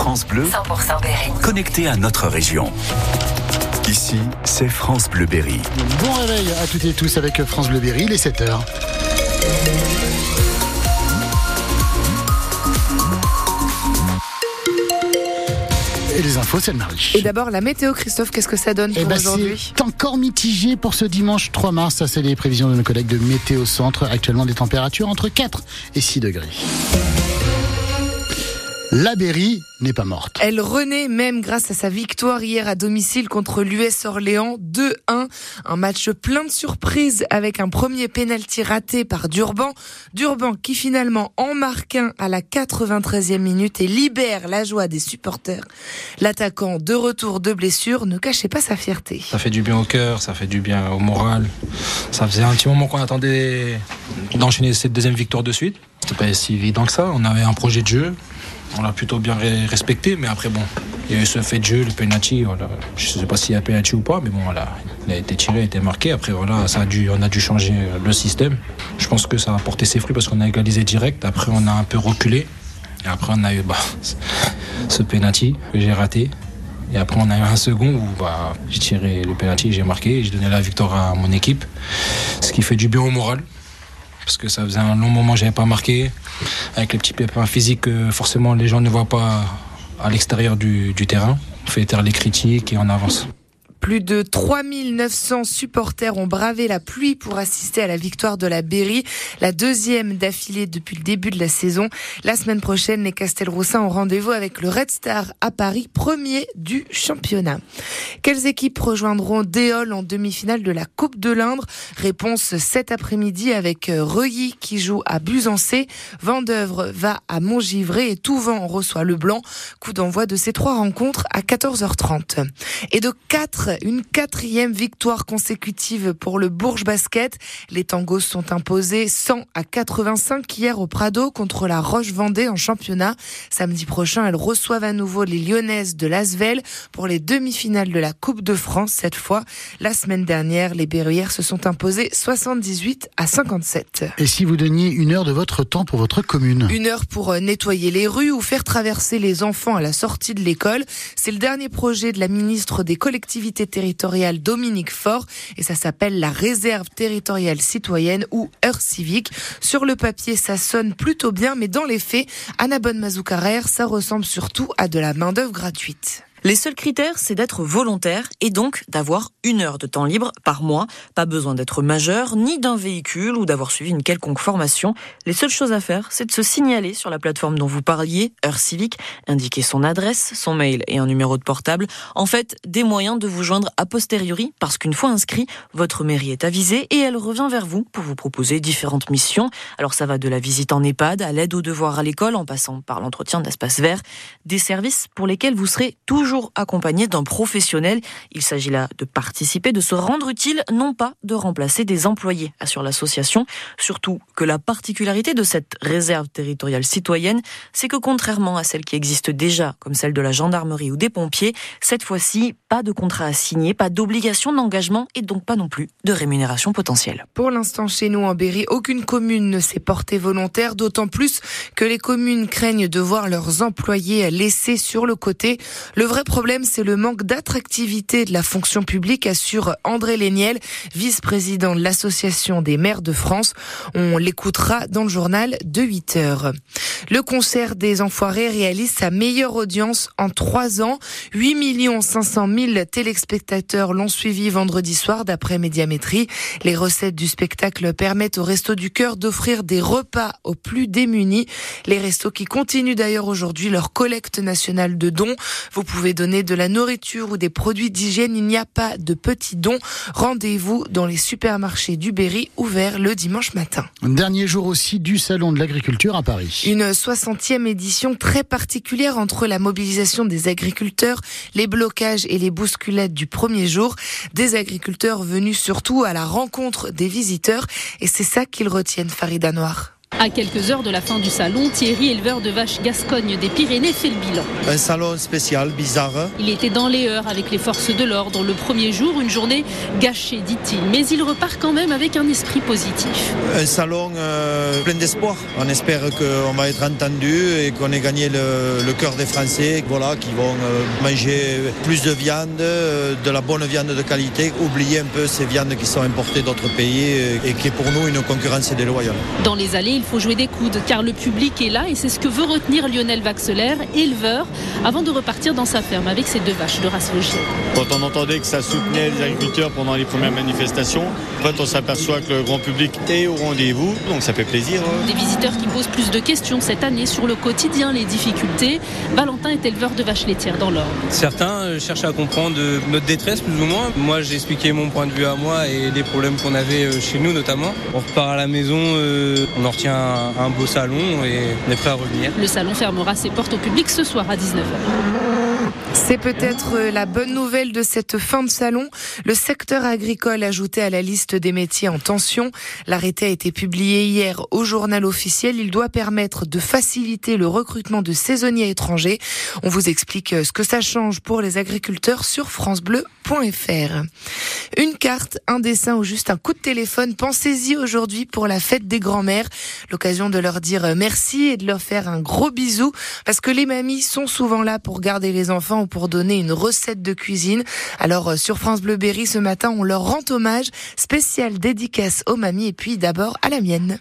France Bleu, 100% Berry. connecté à notre région. Ici, c'est France Bleu Berry. Bon réveil à toutes et tous avec France Bleu Berry, il est 7h. Et les infos, c'est le Marie. Et d'abord, la météo, Christophe, qu'est-ce que ça donne Eh pour ben, aujourd'hui c'est encore mitigé pour ce dimanche 3 mars. Ça, c'est les prévisions de nos collègues de Météo Centre. Actuellement, des températures entre 4 et 6 degrés. La Berry n'est pas morte. Elle renaît même grâce à sa victoire hier à domicile contre l'US Orléans 2-1. Un match plein de surprises avec un premier pénalty raté par Durban. Durban qui finalement en marque un à la 93e minute et libère la joie des supporters. L'attaquant de retour de blessure ne cachait pas sa fierté. Ça fait du bien au cœur, ça fait du bien au moral. Ça faisait un petit moment qu'on attendait d'enchaîner cette deuxième victoire de suite. C'était pas si évident que ça. On avait un projet de jeu. On l'a plutôt bien respecté, mais après, bon, il y a eu ce fait de jeu, le penalty. Je sais pas s'il y a penalty ou pas, mais bon, voilà, il a été tiré, il a été marqué. Après, voilà, on a dû changer le système. Je pense que ça a porté ses fruits parce qu'on a égalisé direct. Après, on a un peu reculé. Et après, on a eu bah, ce penalty que j'ai raté. Et après, on a eu un second où bah, j'ai tiré le penalty, j'ai marqué, j'ai donné la victoire à mon équipe. Ce qui fait du bien au moral. Parce que ça faisait un long moment que j'avais pas marqué. Avec les petits pépins physiques que forcément les gens ne voient pas à l'extérieur du, du terrain. On fait taire les critiques et on avance. Plus de 3900 supporters ont bravé la pluie pour assister à la victoire de la Berry, la deuxième d'affilée depuis le début de la saison. La semaine prochaine, les Castelroussins ont rendez-vous avec le Red Star à Paris, premier du championnat. Quelles équipes rejoindront Déol en demi-finale de la Coupe de l'Indre? Réponse cet après-midi avec Reuilly qui joue à Busancé, Vendeuvre va à Montgivray et Touvent reçoit le Blanc. Coup d'envoi de ces trois rencontres à 14h30. Et de 4, une quatrième victoire consécutive pour le Bourges Basket. Les tangos sont imposés 100 à 85 hier au Prado contre la Roche-Vendée en championnat. Samedi prochain, elles reçoivent à nouveau les Lyonnaises de Lasvel pour les demi-finales de la Coupe de France cette fois. La semaine dernière, les Berruyères se sont imposées 78 à 57. Et si vous donniez une heure de votre temps pour votre commune? Une heure pour euh, nettoyer les rues ou faire traverser les enfants à la sortie de l'école. C'est le dernier projet de la ministre des collectivités territoriales Dominique Faure et ça s'appelle la réserve territoriale citoyenne ou heure civique. Sur le papier, ça sonne plutôt bien, mais dans les faits, Anna Bonne-Mazoukarer, ça ressemble surtout à de la main-d'œuvre gratuite. Les seuls critères, c'est d'être volontaire et donc d'avoir une heure de temps libre par mois. Pas besoin d'être majeur, ni d'un véhicule ou d'avoir suivi une quelconque formation. Les seules choses à faire, c'est de se signaler sur la plateforme dont vous parliez, Heure Civique, indiquer son adresse, son mail et un numéro de portable. En fait, des moyens de vous joindre a posteriori, parce qu'une fois inscrit, votre mairie est avisée et elle revient vers vous pour vous proposer différentes missions. Alors ça va de la visite en EHPAD à l'aide aux devoirs à l'école, en passant par l'entretien d'espace vert, des services pour lesquels vous serez toujours accompagné d'un professionnel. Il s'agit là de participer, de se rendre utile, non pas de remplacer des employés, assure l'association. Surtout que la particularité de cette réserve territoriale citoyenne, c'est que contrairement à celle qui existe déjà, comme celle de la gendarmerie ou des pompiers, cette fois-ci, pas de contrat à signer, pas d'obligation d'engagement et donc pas non plus de rémunération potentielle. Pour l'instant, chez nous en Berry, aucune commune ne s'est portée volontaire, d'autant plus que les communes craignent de voir leurs employés laissés sur le côté. Le vrai problème, c'est le manque d'attractivité de la fonction publique, assure André Léniel, vice-président de l'Association des maires de France. On l'écoutera dans le journal de 8 heures. Le concert des Enfoirés réalise sa meilleure audience en trois ans. 8 500 000 téléspectateurs l'ont suivi vendredi soir d'après Médiamétrie. Les recettes du spectacle permettent aux Restos du Cœur d'offrir des repas aux plus démunis. Les restos qui continuent d'ailleurs aujourd'hui leur collecte nationale de dons. Vous pouvez donner de la nourriture ou des produits d'hygiène. Il n'y a pas de petits dons. Rendez-vous dans les supermarchés du Berry ouverts le dimanche matin. Dernier jour aussi du Salon de l'agriculture à Paris. Une 60e édition très particulière entre la mobilisation des agriculteurs, les blocages et les bousculades du premier jour. Des agriculteurs venus surtout à la rencontre des visiteurs et c'est ça qu'ils retiennent Farida Noir. À quelques heures de la fin du salon, Thierry, éleveur de vaches Gascogne des Pyrénées, fait le bilan. Un salon spécial, bizarre. Il était dans les heures avec les forces de l'ordre le premier jour, une journée gâchée, dit-il. Mais il repart quand même avec un esprit positif. Un salon euh, plein d'espoir. On espère qu'on va être entendu et qu'on ait gagné le, cœur des Français, voilà, qui vont euh, manger plus de viande, euh, de la bonne viande de qualité, oublier un peu ces viandes qui sont importées d'autres pays et qui est pour nous une concurrence déloyale. Dans les allées, il faut jouer des coudes car le public est là et c'est ce que veut retenir Lionel Vaxelaire, éleveur, avant de repartir dans sa ferme avec ses deux vaches de race logicielle. Quand on entendait que ça soutenait les agriculteurs pendant les premières manifestations, en fait on s'aperçoit que le grand public est au rendez-vous, donc ça fait plaisir. Hein. Des visiteurs qui posent plus de questions cette année sur le quotidien, les difficultés. Valentin est éleveur de vaches laitières dans l'Or. Certains euh, cherchent à comprendre euh, notre détresse plus ou moins. Moi j'ai expliqué mon point de vue à moi et les problèmes qu'on avait euh, chez nous notamment. On repart à la maison, on en retient un, un beau salon et on est prêt à revenir. Le salon fermera ses portes au public ce soir à 19h. C'est peut-être la bonne nouvelle de cette fin de salon. Le secteur agricole ajouté à la liste des métiers en tension. L'arrêté a été publié hier au journal officiel. Il doit permettre de faciliter le recrutement de saisonniers étrangers. On vous explique ce que ça change pour les agriculteurs sur Une carte, un dessin ou juste un coup de téléphone. Pensez-y aujourd'hui pour la fête des grands-mères. L'occasion de leur dire merci et de leur faire un gros bisou parce que les mamies sont souvent là pour garder les enfants pour donner une recette de cuisine. Alors euh, sur France Bleu Berry ce matin, on leur rend hommage, spécial dédicace aux mamies et puis d'abord à la mienne.